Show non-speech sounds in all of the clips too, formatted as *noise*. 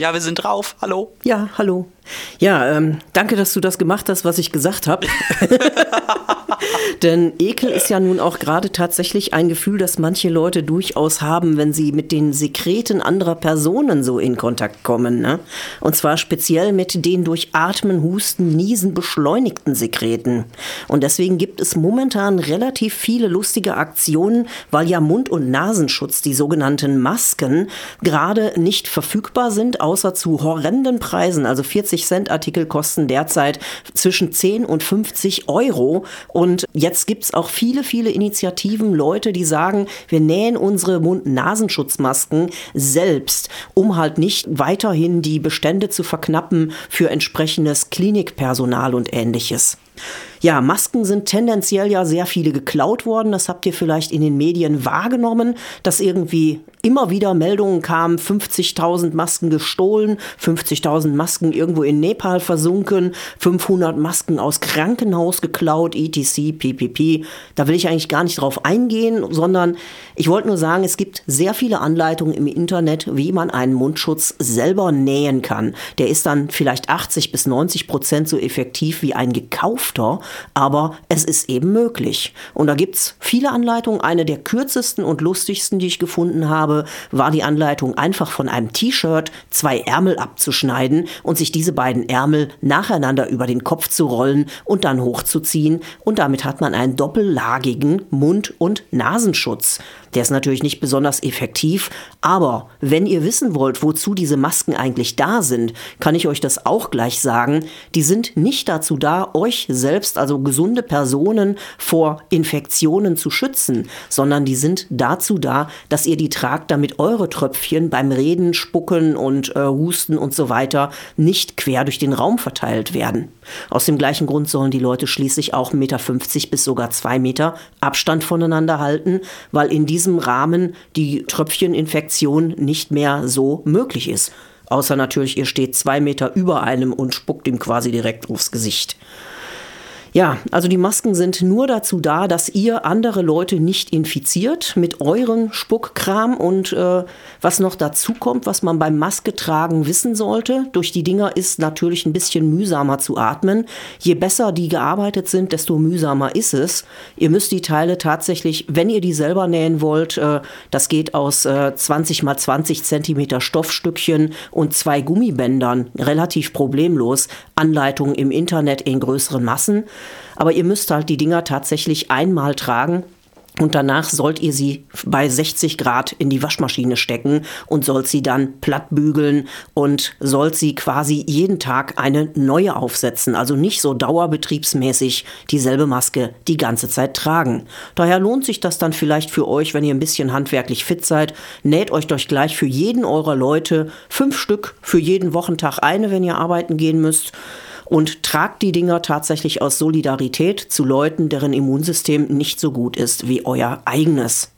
Ja, wir sind drauf. Hallo. Ja, hallo. Ja, ähm, danke, dass du das gemacht hast, was ich gesagt habe. *laughs* Denn Ekel ist ja nun auch gerade tatsächlich ein Gefühl, das manche Leute durchaus haben, wenn sie mit den Sekreten anderer Personen so in Kontakt kommen. Ne? Und zwar speziell mit den durch Atmen, Husten, Niesen beschleunigten Sekreten. Und deswegen gibt es momentan relativ viele lustige Aktionen, weil ja Mund- und Nasenschutz, die sogenannten Masken, gerade nicht verfügbar sind, außer zu horrenden Preisen. Also 40 Cent Artikel kosten derzeit zwischen 10 und 50 Euro. Und jetzt gibt es auch viele, viele Initiativen, Leute, die sagen, wir nähen unsere Mund-Nasenschutzmasken selbst, um halt nicht weiterhin die Bestände zu verknappen für entsprechendes Klinikpersonal und ähnliches. Ja, Masken sind tendenziell ja sehr viele geklaut worden. Das habt ihr vielleicht in den Medien wahrgenommen, dass irgendwie immer wieder Meldungen kamen, 50.000 Masken gestohlen, 50.000 Masken irgendwo in Nepal versunken, 500 Masken aus Krankenhaus geklaut, etc., ppp. Da will ich eigentlich gar nicht drauf eingehen, sondern ich wollte nur sagen, es gibt sehr viele Anleitungen im Internet, wie man einen Mundschutz selber nähen kann. Der ist dann vielleicht 80 bis 90 Prozent so effektiv wie ein gekaufter, aber es ist eben möglich. Und da gibt es viele Anleitungen. Eine der kürzesten und lustigsten, die ich gefunden habe, war die Anleitung, einfach von einem T-Shirt zwei Ärmel abzuschneiden und sich diese beiden Ärmel nacheinander über den Kopf zu rollen und dann hochzuziehen. Und damit hat man einen doppellagigen Mund- und Nasenschutz. Der ist natürlich nicht besonders effektiv, aber wenn ihr wissen wollt, wozu diese Masken eigentlich da sind, kann ich euch das auch gleich sagen. Die sind nicht dazu da, euch selbst, also gesunde Personen, vor Infektionen zu schützen, sondern die sind dazu da, dass ihr die tragt, damit eure Tröpfchen beim Reden, Spucken und äh, Husten und so weiter nicht quer durch den Raum verteilt werden. Aus dem gleichen Grund sollen die Leute schließlich auch 1,50 Meter bis sogar 2 Meter Abstand voneinander halten, weil in diesem Rahmen die Tröpfcheninfektion nicht mehr so möglich ist. Außer natürlich, ihr steht zwei Meter über einem und spuckt ihm quasi direkt aufs Gesicht. Ja, also die Masken sind nur dazu da, dass ihr andere Leute nicht infiziert mit euren Spuckkram und äh, was noch dazu kommt, was man beim Maske tragen wissen sollte. Durch die Dinger ist natürlich ein bisschen mühsamer zu atmen. Je besser die gearbeitet sind, desto mühsamer ist es. Ihr müsst die Teile tatsächlich, wenn ihr die selber nähen wollt, äh, das geht aus äh, 20 mal 20 Zentimeter Stoffstückchen und zwei Gummibändern relativ problemlos. Anleitungen im Internet in größeren Massen. Aber ihr müsst halt die Dinger tatsächlich einmal tragen. Und danach sollt ihr sie bei 60 Grad in die Waschmaschine stecken und sollt sie dann platt bügeln und sollt sie quasi jeden Tag eine neue aufsetzen. Also nicht so dauerbetriebsmäßig dieselbe Maske die ganze Zeit tragen. Daher lohnt sich das dann vielleicht für euch, wenn ihr ein bisschen handwerklich fit seid. Näht euch doch gleich für jeden eurer Leute fünf Stück für jeden Wochentag eine, wenn ihr arbeiten gehen müsst und tragt die Dinger tatsächlich aus Solidarität zu Leuten, deren Immunsystem nicht so gut ist wie euer eigenes.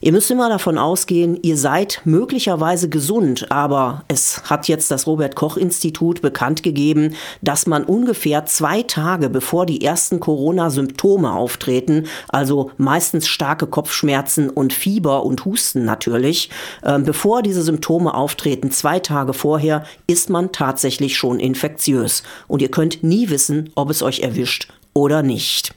Ihr müsst immer davon ausgehen, ihr seid möglicherweise gesund, aber es hat jetzt das Robert Koch Institut bekannt gegeben, dass man ungefähr zwei Tage bevor die ersten Corona-Symptome auftreten, also meistens starke Kopfschmerzen und Fieber und Husten natürlich, äh, bevor diese Symptome auftreten, zwei Tage vorher, ist man tatsächlich schon infektiös. Und ihr könnt nie wissen, ob es euch erwischt oder nicht.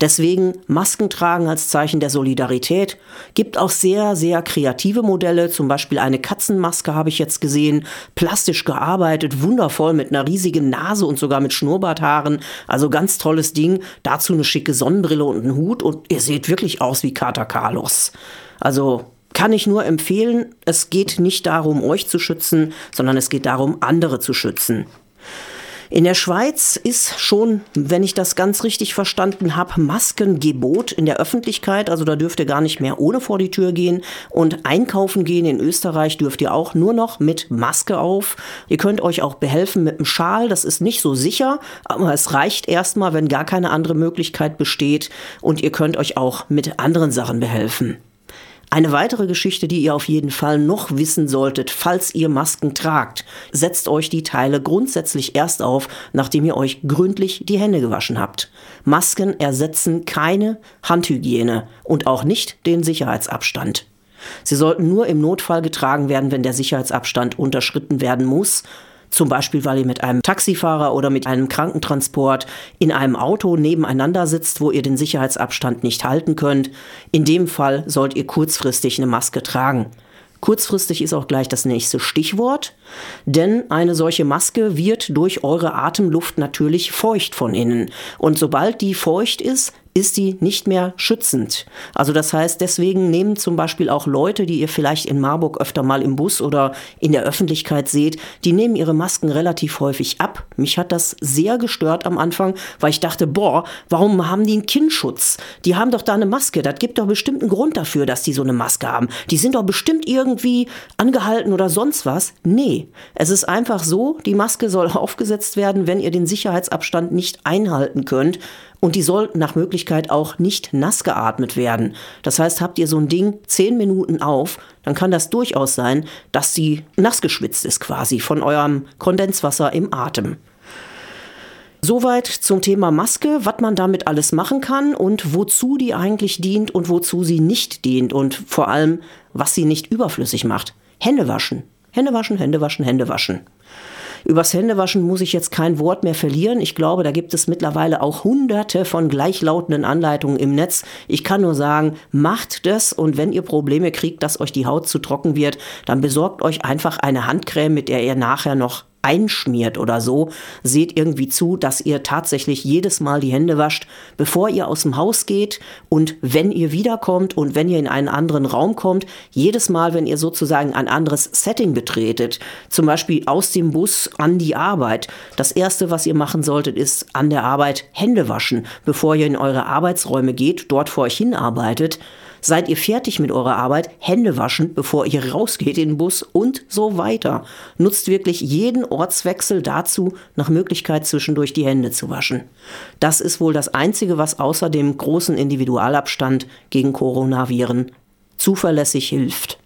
Deswegen Masken tragen als Zeichen der Solidarität. Gibt auch sehr, sehr kreative Modelle. Zum Beispiel eine Katzenmaske habe ich jetzt gesehen. Plastisch gearbeitet, wundervoll mit einer riesigen Nase und sogar mit Schnurrbarthaaren. Also ganz tolles Ding. Dazu eine schicke Sonnenbrille und einen Hut und ihr seht wirklich aus wie Kater Carlos. Also kann ich nur empfehlen, es geht nicht darum, euch zu schützen, sondern es geht darum, andere zu schützen. In der Schweiz ist schon, wenn ich das ganz richtig verstanden habe, Maskengebot in der Öffentlichkeit. Also da dürft ihr gar nicht mehr ohne vor die Tür gehen. Und einkaufen gehen in Österreich dürft ihr auch nur noch mit Maske auf. Ihr könnt euch auch behelfen mit einem Schal. Das ist nicht so sicher, aber es reicht erstmal, wenn gar keine andere Möglichkeit besteht. Und ihr könnt euch auch mit anderen Sachen behelfen. Eine weitere Geschichte, die ihr auf jeden Fall noch wissen solltet, falls ihr Masken tragt, setzt euch die Teile grundsätzlich erst auf, nachdem ihr euch gründlich die Hände gewaschen habt. Masken ersetzen keine Handhygiene und auch nicht den Sicherheitsabstand. Sie sollten nur im Notfall getragen werden, wenn der Sicherheitsabstand unterschritten werden muss. Zum Beispiel, weil ihr mit einem Taxifahrer oder mit einem Krankentransport in einem Auto nebeneinander sitzt, wo ihr den Sicherheitsabstand nicht halten könnt. In dem Fall sollt ihr kurzfristig eine Maske tragen. Kurzfristig ist auch gleich das nächste Stichwort, denn eine solche Maske wird durch eure Atemluft natürlich feucht von innen. Und sobald die feucht ist, ist die nicht mehr schützend. Also das heißt, deswegen nehmen zum Beispiel auch Leute, die ihr vielleicht in Marburg öfter mal im Bus oder in der Öffentlichkeit seht, die nehmen ihre Masken relativ häufig ab. Mich hat das sehr gestört am Anfang, weil ich dachte, boah, warum haben die einen Kinnschutz? Die haben doch da eine Maske. Das gibt doch bestimmt einen Grund dafür, dass die so eine Maske haben. Die sind doch bestimmt irgendwie angehalten oder sonst was. Nee, es ist einfach so, die Maske soll aufgesetzt werden, wenn ihr den Sicherheitsabstand nicht einhalten könnt und die soll nach Möglichkeit auch nicht nass geatmet werden. Das heißt, habt ihr so ein Ding zehn Minuten auf, dann kann das durchaus sein, dass sie nass geschwitzt ist quasi von eurem Kondenswasser im Atem. Soweit zum Thema Maske, was man damit alles machen kann und wozu die eigentlich dient und wozu sie nicht dient und vor allem, was sie nicht überflüssig macht. Hände waschen. Hände waschen, Hände waschen, Hände waschen. Übers Händewaschen muss ich jetzt kein Wort mehr verlieren. Ich glaube, da gibt es mittlerweile auch hunderte von gleichlautenden Anleitungen im Netz. Ich kann nur sagen, macht das und wenn ihr Probleme kriegt, dass euch die Haut zu trocken wird, dann besorgt euch einfach eine Handcreme, mit der ihr nachher noch einschmiert oder so, seht irgendwie zu, dass ihr tatsächlich jedes Mal die Hände wascht, bevor ihr aus dem Haus geht und wenn ihr wiederkommt und wenn ihr in einen anderen Raum kommt, jedes Mal, wenn ihr sozusagen ein anderes Setting betretet, zum Beispiel aus dem Bus an die Arbeit, das erste, was ihr machen solltet, ist an der Arbeit Hände waschen, bevor ihr in eure Arbeitsräume geht, dort vor euch hinarbeitet. Seid ihr fertig mit eurer Arbeit? Hände waschen, bevor ihr rausgeht in den Bus und so weiter. Nutzt wirklich jeden Ortswechsel dazu, nach Möglichkeit zwischendurch die Hände zu waschen. Das ist wohl das Einzige, was außer dem großen Individualabstand gegen Coronaviren zuverlässig hilft.